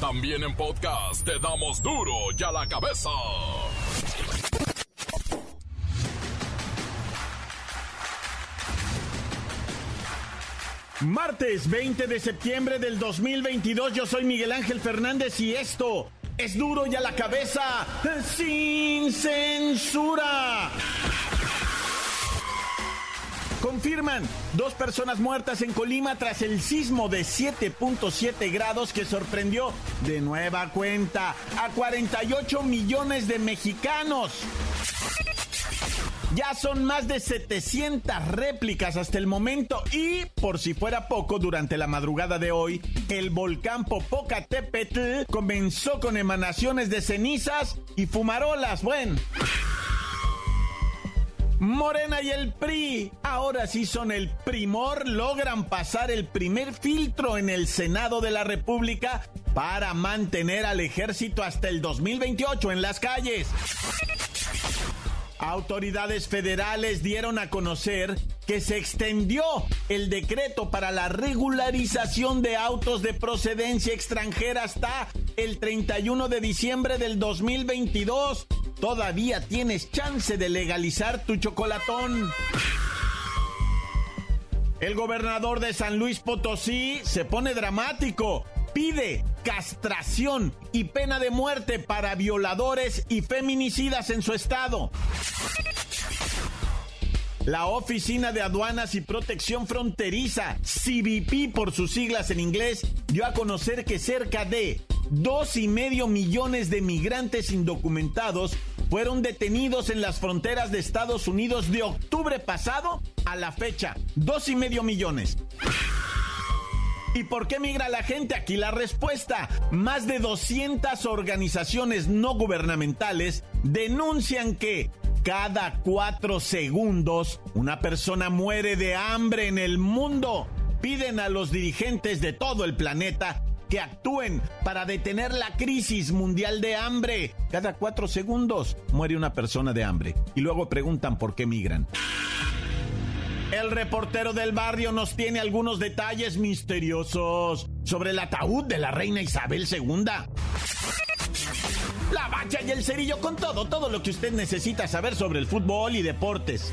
También en podcast te damos duro y a la cabeza. Martes 20 de septiembre del 2022, yo soy Miguel Ángel Fernández y esto es duro y a la cabeza sin censura. Confirman dos personas muertas en Colima tras el sismo de 7.7 grados que sorprendió de nueva cuenta a 48 millones de mexicanos. Ya son más de 700 réplicas hasta el momento y, por si fuera poco, durante la madrugada de hoy, el volcán Popocatépetl comenzó con emanaciones de cenizas y fumarolas. Bueno. Morena y el PRI, ahora sí son el primor, logran pasar el primer filtro en el Senado de la República para mantener al ejército hasta el 2028 en las calles. Autoridades federales dieron a conocer que se extendió el decreto para la regularización de autos de procedencia extranjera hasta el 31 de diciembre del 2022. Todavía tienes chance de legalizar tu chocolatón. El gobernador de San Luis Potosí se pone dramático pide castración y pena de muerte para violadores y feminicidas en su estado. La Oficina de Aduanas y Protección Fronteriza, CBP por sus siglas en inglés, dio a conocer que cerca de dos y medio millones de migrantes indocumentados fueron detenidos en las fronteras de Estados Unidos de octubre pasado a la fecha. Dos y medio millones. ¿Y por qué migra la gente? Aquí la respuesta. Más de 200 organizaciones no gubernamentales denuncian que cada cuatro segundos una persona muere de hambre en el mundo. Piden a los dirigentes de todo el planeta que actúen para detener la crisis mundial de hambre. Cada cuatro segundos muere una persona de hambre. Y luego preguntan por qué migran. El reportero del barrio nos tiene algunos detalles misteriosos sobre el ataúd de la reina Isabel II. La bacha y el cerillo con todo, todo lo que usted necesita saber sobre el fútbol y deportes.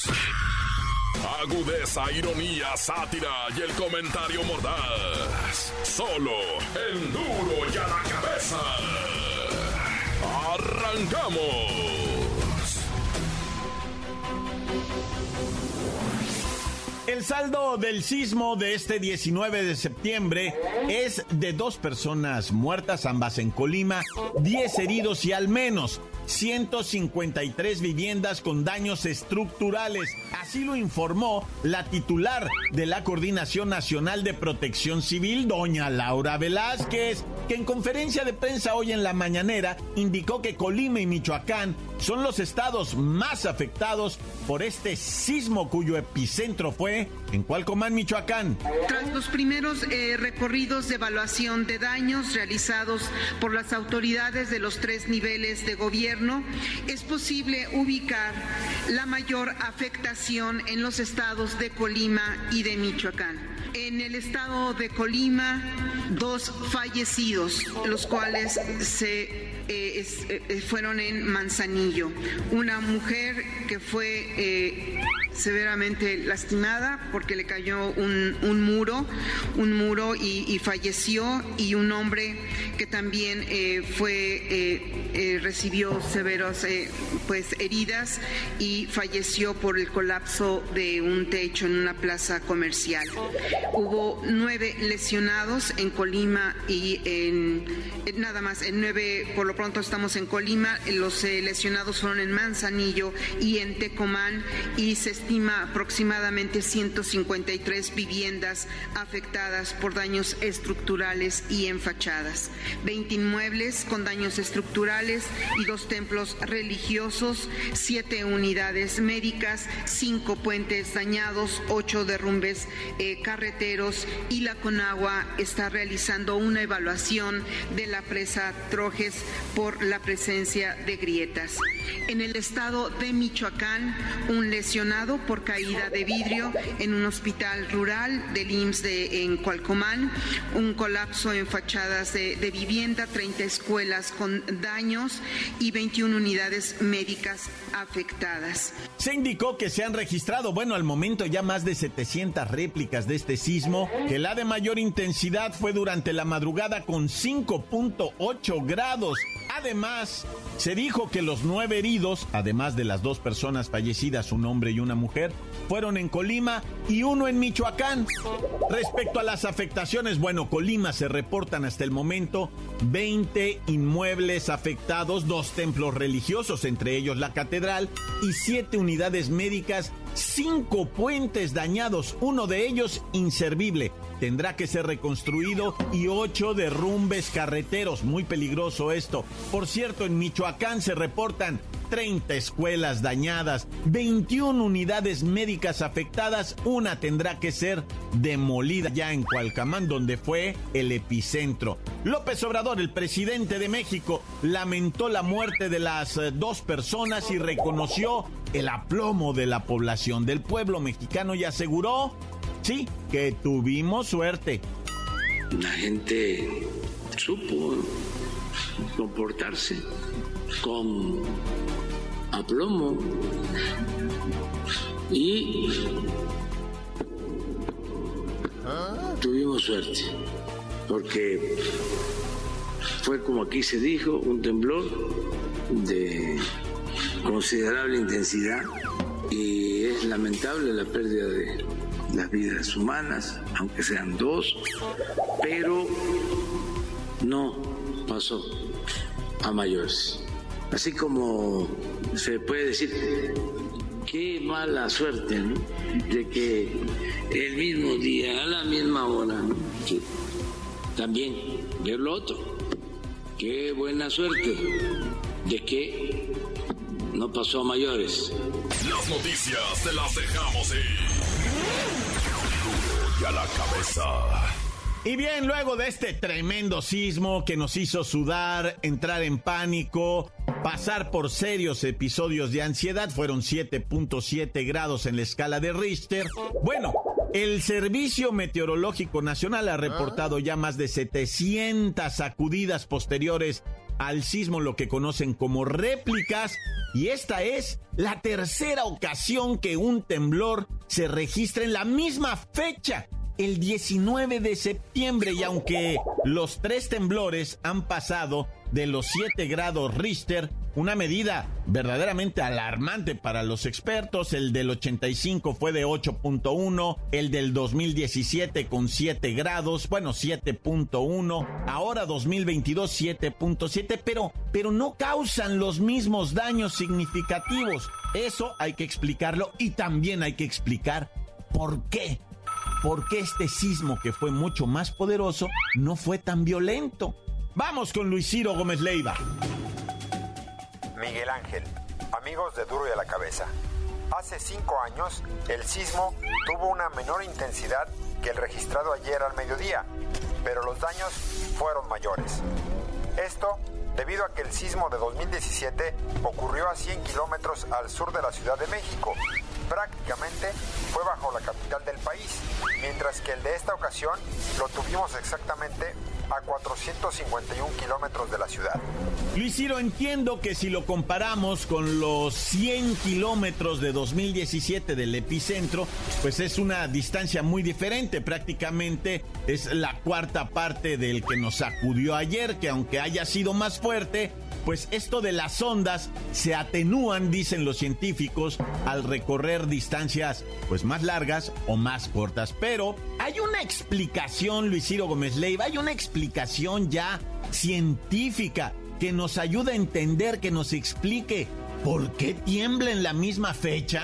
Agudeza, ironía, sátira y el comentario mordaz. Solo el duro y a la cabeza. ¡Arrancamos! El saldo del sismo de este 19 de septiembre es de dos personas muertas, ambas en Colima, 10 heridos y al menos 153 viviendas con daños estructurales. Así lo informó la titular de la Coordinación Nacional de Protección Civil, doña Laura Velázquez, que en conferencia de prensa hoy en la mañanera indicó que Colima y Michoacán son los estados más afectados por este sismo cuyo epicentro fue en Cualcomán, Michoacán. Tras los primeros eh, recorridos de evaluación de daños realizados por las autoridades de los tres niveles de gobierno, es posible ubicar la mayor afectación en los estados de Colima y de Michoacán. En el estado de Colima, dos fallecidos, los cuales se eh, eh, fueron en Manzanillo. Una mujer que fue eh, severamente lastimada porque le cayó un, muro, un muro y, falleció, y un hombre que también fue recibió severos pues heridas y falleció por el colapso de un techo en una plaza comercial. Hubo nueve lesionados en Colima y en nada más en nueve por lo pronto estamos en Colima, los eh, lesionados fueron en Manzanillo y en Tecomán y se estima aproximadamente 153 viviendas afectadas por daños estructurales y en fachadas, 20 inmuebles con daños estructurales y dos templos religiosos, siete unidades médicas, cinco puentes dañados, ocho derrumbes eh, carreteros y la Conagua está realizando una evaluación de la presa Trojes por la presencia de grietas. En el estado de Michoacán, un lesionado por caída de vidrio en un hospital rural del IMSS de, en Cualcomán, un colapso en fachadas de, de vivienda, 30 escuelas con daños y 21 unidades médicas afectadas. Se indicó que se han registrado, bueno, al momento ya más de 700 réplicas de este sismo, que la de mayor intensidad fue durante la madrugada con 5.8 grados. Además, se dijo que los nueve heridos, además de las dos personas fallecidas, un hombre y una mujer, fueron en Colima y uno en Michoacán. Respecto a las afectaciones, bueno, Colima se reportan hasta el momento 20 inmuebles afectados, dos templos religiosos, entre ellos la catedral, y siete unidades médicas, cinco puentes dañados, uno de ellos inservible tendrá que ser reconstruido y ocho derrumbes carreteros. Muy peligroso esto. Por cierto, en Michoacán se reportan 30 escuelas dañadas, 21 unidades médicas afectadas, una tendrá que ser demolida ya en Cualcamán, donde fue el epicentro. López Obrador, el presidente de México, lamentó la muerte de las eh, dos personas y reconoció el aplomo de la población del pueblo mexicano y aseguró Sí, que tuvimos suerte. La gente supo comportarse con aplomo y tuvimos suerte porque fue como aquí se dijo un temblor de considerable intensidad y es lamentable la pérdida de las vidas humanas, aunque sean dos, pero no pasó a mayores. Así como se puede decir, qué mala suerte de que el mismo día, a la misma hora, también ver lo otro. Qué buena suerte de que no pasó a mayores. Las noticias te las dejamos ir a la cabeza. Y bien, luego de este tremendo sismo que nos hizo sudar, entrar en pánico, pasar por serios episodios de ansiedad, fueron 7.7 grados en la escala de Richter. Bueno, el Servicio Meteorológico Nacional ha reportado ya más de 700 sacudidas posteriores al sismo, lo que conocen como réplicas, y esta es la tercera ocasión que un temblor se registra en la misma fecha el 19 de septiembre. Y aunque los tres temblores han pasado de los 7 grados Richter, una medida verdaderamente alarmante para los expertos, el del 85 fue de 8.1, el del 2017 con 7 grados, bueno, 7.1, ahora 2022 7.7, pero, pero no causan los mismos daños significativos. Eso hay que explicarlo y también hay que explicar por qué por qué este sismo que fue mucho más poderoso no fue tan violento. Vamos con Luis Ciro Gómez Leiva. Miguel Ángel, amigos de Duro y a la Cabeza. Hace cinco años, el sismo tuvo una menor intensidad que el registrado ayer al mediodía, pero los daños fueron mayores. Esto debido a que el sismo de 2017 ocurrió a 100 kilómetros al sur de la Ciudad de México prácticamente fue bajo la capital del país, mientras que el de esta ocasión lo tuvimos exactamente a 451 kilómetros de la ciudad. Luis Ciro, entiendo que si lo comparamos con los 100 kilómetros de 2017 del epicentro, pues es una distancia muy diferente, prácticamente es la cuarta parte del que nos sacudió ayer, que aunque haya sido más fuerte, pues esto de las ondas se atenúan, dicen los científicos, al recorrer distancias pues más largas o más cortas. Pero hay una explicación, Luis Ciro Gómez Leiva, hay una explicación ya científica que nos ayuda a entender, que nos explique ¿por qué tiembla en la misma fecha?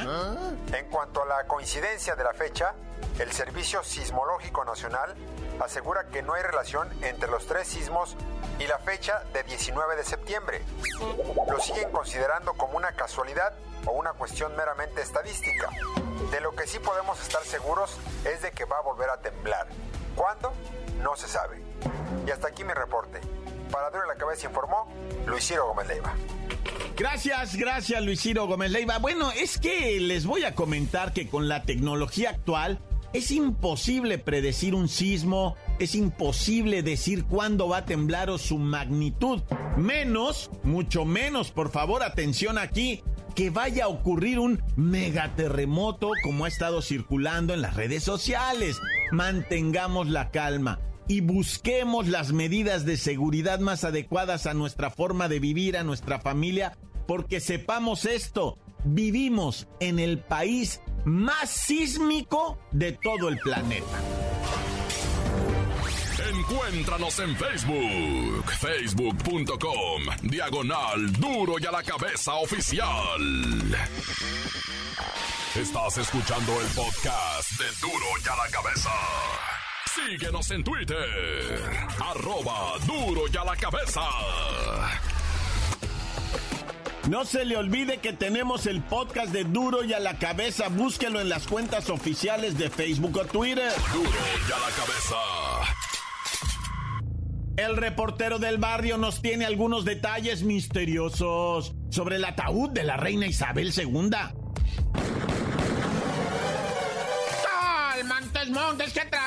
En cuanto a la coincidencia de la fecha, el Servicio Sismológico Nacional asegura que no hay relación entre los tres sismos y la fecha de 19 de septiembre. Lo siguen considerando como una casualidad o una cuestión meramente estadística. De lo que sí podemos estar seguros es de que va a volver a temblar. ¿Cuándo? No se sabe. Y hasta aquí mi reporte. Para Duro la Cabeza informó Luis Gómez Leiva. Gracias, gracias Luis Gómez Leiva. Bueno, es que les voy a comentar que con la tecnología actual es imposible predecir un sismo, es imposible decir cuándo va a temblar o su magnitud. Menos, mucho menos, por favor, atención aquí, que vaya a ocurrir un megaterremoto como ha estado circulando en las redes sociales. Mantengamos la calma y busquemos las medidas de seguridad más adecuadas a nuestra forma de vivir, a nuestra familia, porque sepamos esto, vivimos en el país más sísmico de todo el planeta. Encuéntranos en Facebook, facebook.com, diagonal duro y a la cabeza oficial. Estás escuchando el podcast de duro y a la cabeza. Síguenos en Twitter, arroba duro y a la cabeza. No se le olvide que tenemos el podcast de Duro y a la cabeza. Búsquelo en las cuentas oficiales de Facebook o Twitter. Duro y a la cabeza. El reportero del barrio nos tiene algunos detalles misteriosos sobre el ataúd de la reina Isabel II. Montes, Montes, ¿qué traga la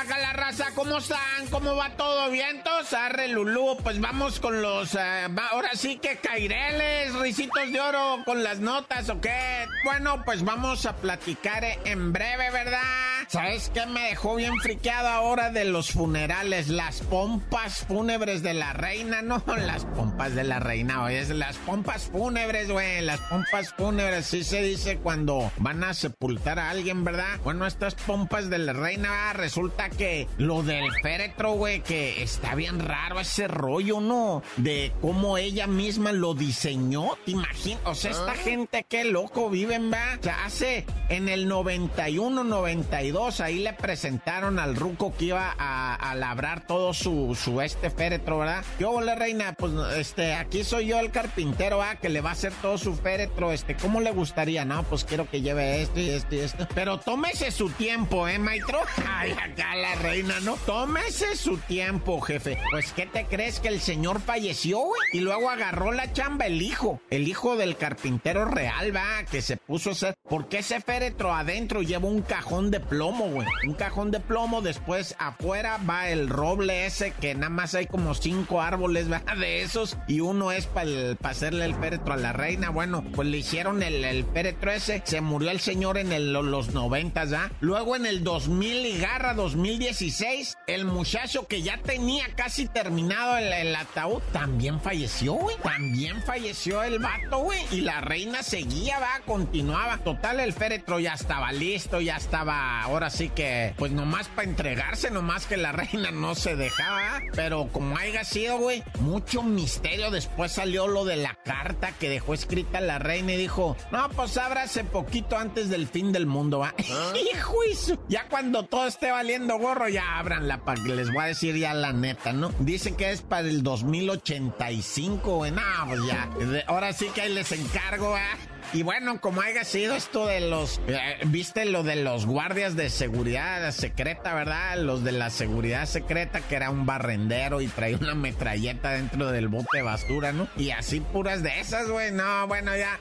¿Cómo están? ¿Cómo va todo? ¿Vientos? Arre, Lulú, pues vamos con los, eh, ahora sí que caireles, risitos de oro, con las notas, ¿o qué? Bueno, pues vamos a platicar en breve, ¿verdad? ¿Sabes qué me dejó bien friqueado ahora de los funerales? Las pompas fúnebres de la reina, no las pompas de la reina, oye, es las pompas fúnebres, güey, las pompas fúnebres, sí se dice cuando van a sepultar a alguien, ¿verdad? Bueno, estas pompas de la reina, resulta que lo del féretro, güey, que está bien raro ese rollo, ¿no? De cómo ella misma lo diseñó, ¿te imaginas? O sea, esta ah. gente, qué loco viven, va. O sea, hace en el 91, 92, ahí le presentaron al ruco que iba a, labrar todo su, su este féretro, ¿verdad? Yo, la reina, pues, este, aquí soy yo el carpintero, ¿va? Que le va a hacer todo su féretro, este, ¿cómo le gustaría? No, pues quiero que lleve esto y esto y esto. Pero tómese su tiempo, ¿eh, maestro? Ay, acá la reina, ¿no? Tómese su tiempo, jefe. Pues, ¿qué te crees que el señor falleció, güey? Y luego agarró la chamba el hijo, el hijo del carpintero real, va, que se puso a hacer. Porque ese féretro adentro lleva un cajón de plomo, Un cajón de plomo, después afuera va el roble ese, que nada más hay como cinco árboles, va, de esos. Y uno es para hacerle el féretro a la reina. Bueno, pues le hicieron el, féretro ese. Se murió el señor en los noventas, ¿ah? Luego en el 2000 y Garra 2016, el muchacho que ya tenía casi terminado el, ataúd también falleció, güey. También falleció el vato, güey. Y la reina seguía, va, continuaba. Total, el féretro ya estaba listo, ya estaba, ahora sí que, pues nomás para entregarse, nomás que la reina no se dejaba. Pero como haya sido, güey, mucho misterio. Después salió lo de la carta que dejó escrita la reina y dijo, no, pues ábrase poquito antes del fin del mundo, va. ¿Ah? Hijo, ya cuando todo esté valiendo gorro, ya abranla para que les voy a decir ya la neta, ¿no? Dice que es para el 2085, güey. No, pues ya. Ahora sí que ahí les encargo, ¿eh? Y bueno, como haya sido esto de los, eh, viste lo de los guardias de seguridad secreta, ¿verdad? Los de la seguridad secreta, que era un barrendero y traía una metralleta dentro del bote de basura, ¿no? Y así puras de esas, güey. No, bueno, ya.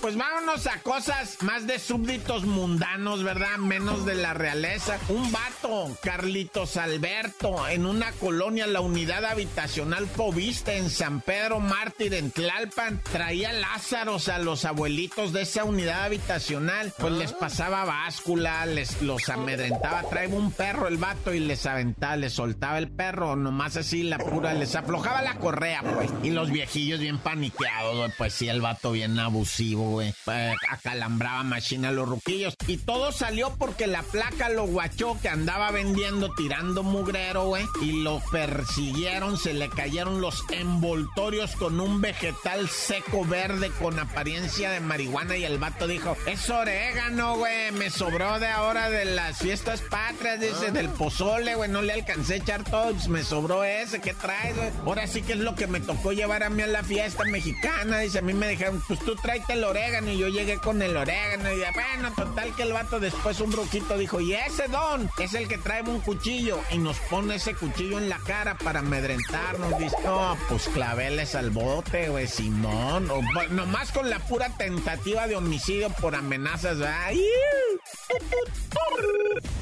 Pues vámonos a cosas más de súbditos mundanos, ¿verdad? Menos de la realeza. Un vato, Carlitos Alberto, en una colonia, la unidad habitacional Povista en San Pedro Mártir, en Tlalpan, traía Lázaros a los abuelitos de esa unidad habitacional. Pues les pasaba báscula, les los amedrentaba. Traía un perro el vato y les aventaba, les soltaba el perro, nomás así la pura, les aflojaba la correa, pues. Y los viejillos bien paniqueados, pues sí, el vato bien abusivo güey. Eh, acalambraba machina a los ruquillos. Y todo salió porque la placa lo guachó que andaba vendiendo, tirando mugrero, güey. Y lo persiguieron, se le cayeron los envoltorios con un vegetal seco verde con apariencia de marihuana. Y el vato dijo: Es orégano, güey. Me sobró de ahora de las fiestas patrias, dice, del pozole, güey. No le alcancé a echar todo, pues me sobró ese. ¿Qué traes, güey? Ahora sí que es lo que me tocó llevar a mí a la fiesta mexicana. Dice, a mí me dijeron, pues tú tráete el orégano. Y yo llegué con el orégano. Y bueno, total que el vato después un bruquito dijo, y ese don es el que trae un cuchillo. Y nos pone ese cuchillo en la cara para amedrentarnos. Dice, no, pues claveles al bote, güey, Simón. O, nomás con la pura tentativa de homicidio por amenazas, ¿verdad?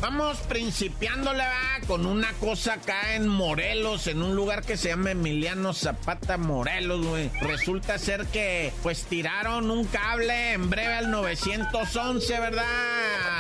Vamos principiándole ¿va? con una cosa acá en Morelos, en un lugar que se llama Emiliano Zapata Morelos, güey. Resulta ser que pues tiraron un cable en breve al 911, ¿verdad?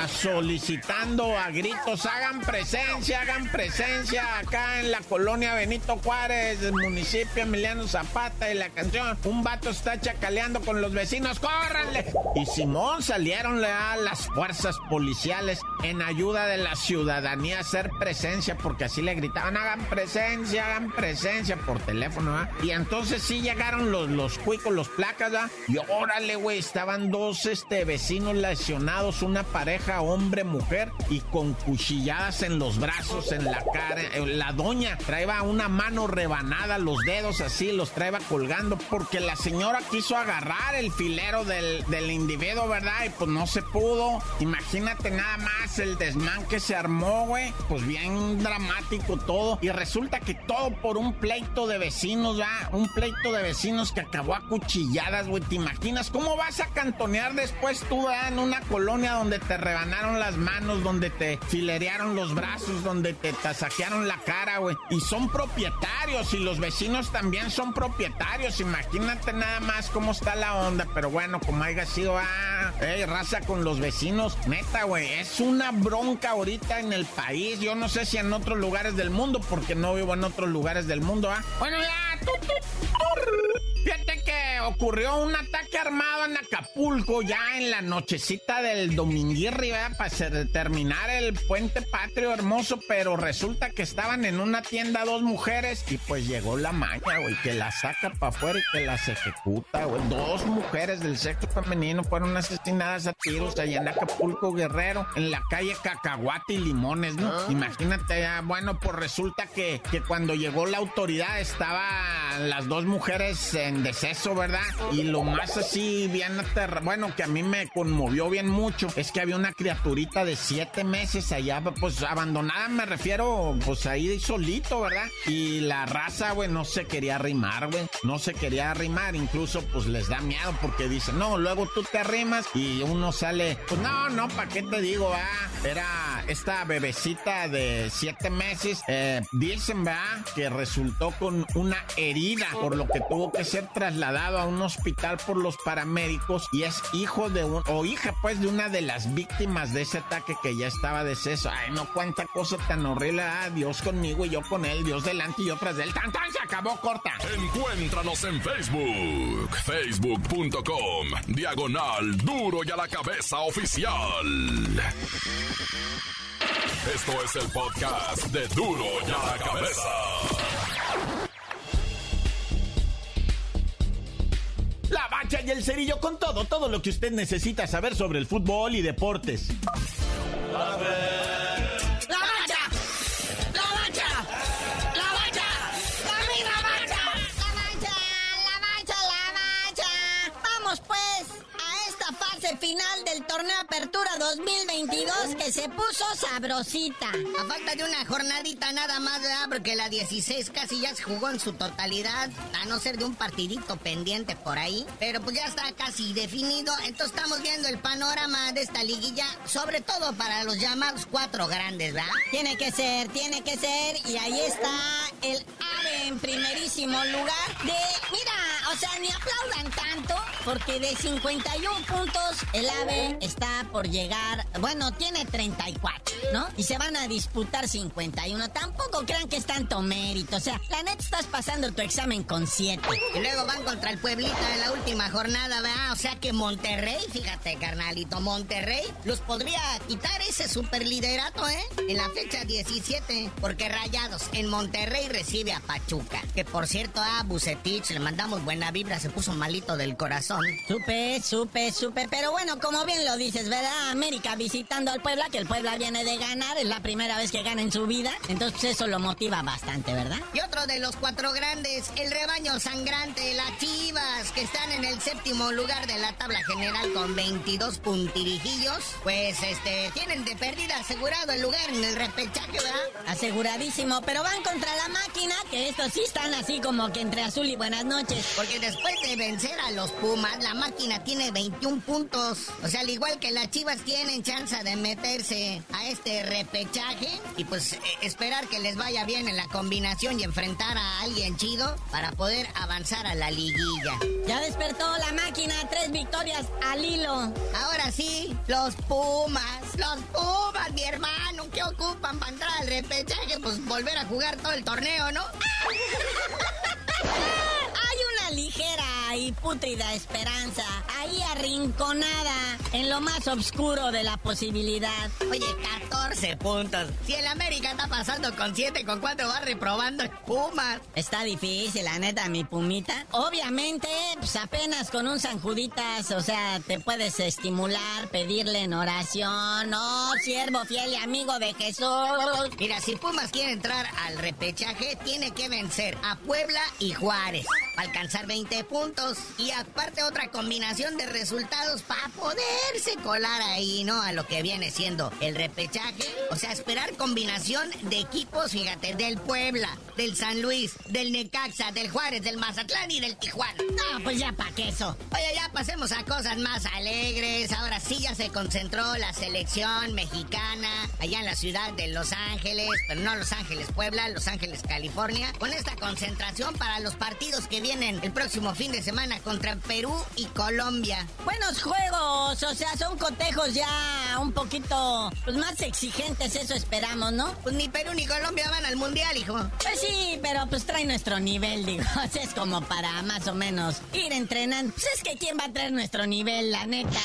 Solicitando a gritos, hagan presencia, hagan presencia acá en la colonia Benito Juárez, el municipio Emiliano Zapata y la canción. Un vato está chacaleando con los vecinos, ¡córranle! Y Simón salieron a las fuerzas policiales en ayuda de la ciudadanía hacer presencia, porque así le gritaban, hagan presencia, hagan presencia por teléfono. Y entonces sí llegaron los, los cuicos, los placas, ¿ah? Y órale, güey, estaban dos este, vecinos lesionados, una pareja, hombre, mujer, y con cuchilladas en los brazos, en la cara. Eh, la doña traía una mano rebanada, los dedos así, los traía colgando, porque la señora quiso agarrar el filero del, del individuo, ¿verdad? Y pues no se pudo. Imagínate nada más el que se armó, güey. Pues bien dramático todo. Y resulta que todo por un pleito de vecinos, ¿verdad? Un pleito de vecinos que acabó a cuchilladas, güey. ¿Te imaginas cómo vas a cantonear después tú, ¿verdad? En una colonia donde te rebanaron las manos, donde te filerearon los brazos, donde te tasajearon la cara, güey. Y son propietarios y los vecinos también son propietarios. Imagínate nada más cómo está la onda. Pero bueno, como haya sido, ah, raza con los vecinos. Neta, güey, es una bronca ahorita en el país. Yo no sé si en otros lugares del mundo, porque no vivo en otros lugares del mundo, ¿ah? Bueno, ya. Fíjate que ocurrió un ataque armado en Acapulco ya en la nochecita del dominguirri, Para terminar el puente patrio hermoso, pero resulta que estaban en una tienda dos mujeres y pues llegó la maña, güey, que la saca para afuera y que las ejecuta, güey. Dos mujeres del sexo femenino fueron asesinadas a tiros allá en Acapulco, Guerrero, en la calle Cacahuate y Limones, ¿no? Ah. Imagínate, ya, bueno, pues resulta que, que cuando llegó la autoridad estaban las dos mujeres en deceso, ¿verdad? Y lo más así, bien aterra, bueno, que a mí me conmovió bien mucho, es que había una criaturita de siete meses allá, pues abandonada, me refiero, pues ahí solito, ¿verdad? Y la raza, güey, no se quería arrimar, güey, no se quería arrimar, incluso pues les da miedo porque dicen, no, luego tú te arrimas y uno sale, pues no, no, ¿para qué te digo, ah? Era esta bebecita de siete meses, eh, dicen, ¿verdad? Que resultó con una por lo que tuvo que ser trasladado a un hospital por los paramédicos y es hijo de un, o hija pues de una de las víctimas de ese ataque que ya estaba deceso. Ay, no cuánta cosa tan horrible. Ah, Dios conmigo y yo con él, Dios delante y yo tras. ¡Tan, tan! Se acabó corta. Encuéntranos en Facebook, facebook.com, diagonal duro y a la cabeza oficial. Esto es el podcast de duro y a la cabeza. La bacha y el cerillo con todo, todo lo que usted necesita saber sobre el fútbol y deportes. Que se puso sabrosita. A falta de una jornadita nada más, ¿verdad? Porque la 16 casi ya se jugó en su totalidad, a no ser de un partidito pendiente por ahí. Pero pues ya está casi definido. Entonces estamos viendo el panorama de esta liguilla, sobre todo para los llamados cuatro grandes, ¿verdad? Tiene que ser, tiene que ser. Y ahí está el AVE en primerísimo lugar de... Mira, o sea, ni aplaudan tanto, porque de 51 puntos el AVE está por llegar, bueno, tiene 34, ¿no? Y se van a disputar 51. Tampoco crean que es tanto mérito, o sea, la neta estás pasando tu examen con 7. Y luego van contra el Pueblita en la última jornada, ¿verdad? O sea que Monterrey, fíjate, carnalito, Monterrey los podría quitar ese superliderato, ¿eh? En la fecha 17, porque Rayados en Monterrey recibe a Pachuca. Que por cierto, a Bucetich le mandamos buena vibra, se puso malito del corazón. Supe, supe, supe. Pero bueno, como bien lo dices, ¿verdad? América visitando al Puebla, que el Puebla viene de ganar, es la primera vez que gana en su vida. Entonces eso lo motiva bastante, ¿verdad? Y otro de los cuatro grandes, el rebaño sangrante, las Chivas, que están en el séptimo lugar de la tabla general con 22 puntirijillos. Pues este, tienen de pérdida asegurado el lugar en el repechaje, ¿verdad? Aseguradísimo, pero van contra la máquina, que estos sí están así como que entre azul y buenas noches. Porque después de vencer a los Pumas, la máquina tiene 21 puntos. O sea, al igual que las Chivas tienen chance de meterse a este repechaje y pues eh, esperar que les vaya bien en la combinación y enfrentar a alguien chido para poder avanzar a la liguilla. Ya despertó la máquina, tres victorias al hilo. Ahora sí, los Pumas, los Pumas, mi hermano, ¿qué ocupan para entrar al repechaje? Pues volver a jugar todo el torneo, ¿no? Ligera y pútrida esperanza, ahí arrinconada, en lo más oscuro de la posibilidad. Oye, 14 puntos. Si el América está pasando con 7, ¿con cuánto va reprobando el Pumas? Está difícil, la neta, mi pumita. Obviamente, pues apenas con un Sanjuditas, o sea, te puedes estimular, pedirle en oración. Oh, siervo fiel y amigo de Jesús. Mira, si Pumas quiere entrar al repechaje, tiene que vencer a Puebla y Juárez. Alcanzar 20 puntos y aparte otra combinación de resultados para poderse colar ahí, ¿no? A lo que viene siendo el repechaje. O sea, esperar combinación de equipos, fíjate, del Puebla, del San Luis, del Necaxa, del Juárez, del Mazatlán y del Tijuana. No, pues ya pa' qué eso. Oye, ya pasemos a cosas más alegres. Ahora sí ya se concentró la selección mexicana allá en la ciudad de Los Ángeles, pero no Los Ángeles, Puebla, Los Ángeles, California, con esta concentración para los partidos que vienen el próximo fin de semana contra Perú y Colombia. Buenos juegos, o sea, son cotejos ya un poquito pues, más exigentes, eso esperamos, ¿no? Pues ni Perú ni Colombia van al mundial, hijo. Pues sí, pero pues trae nuestro nivel, digo. Es como para más o menos ir entrenando. Pues es que quién va a traer nuestro nivel, la neta.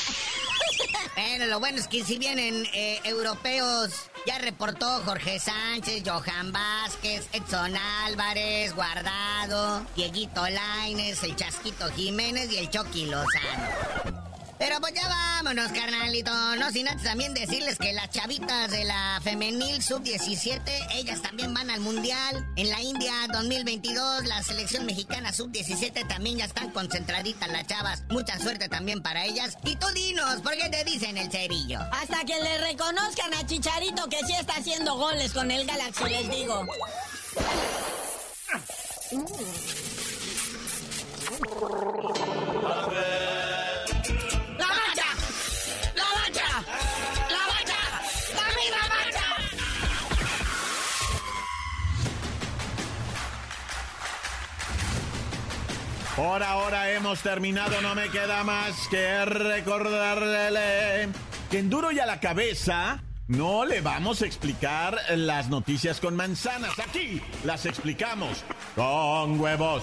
Bueno, lo bueno es que si vienen eh, europeos, ya reportó Jorge Sánchez, Johan Vázquez, Edson Álvarez, Guardado, Dieguito Laines, el Chasquito Jiménez y el Chucky Lozano. Pero pues ya vámonos, carnalito. No sin antes también decirles que las chavitas de la femenil sub-17, ellas también van al mundial. En la India 2022, la selección mexicana sub-17 también ya están concentraditas las chavas. Mucha suerte también para ellas. Y tú dinos, ¿por qué te dicen el cerillo? Hasta que le reconozcan a Chicharito que sí está haciendo goles con el Galaxy, les digo. Por ahora hemos terminado, no me queda más que recordarle que en duro y a la cabeza no le vamos a explicar las noticias con manzanas. Aquí las explicamos con huevos.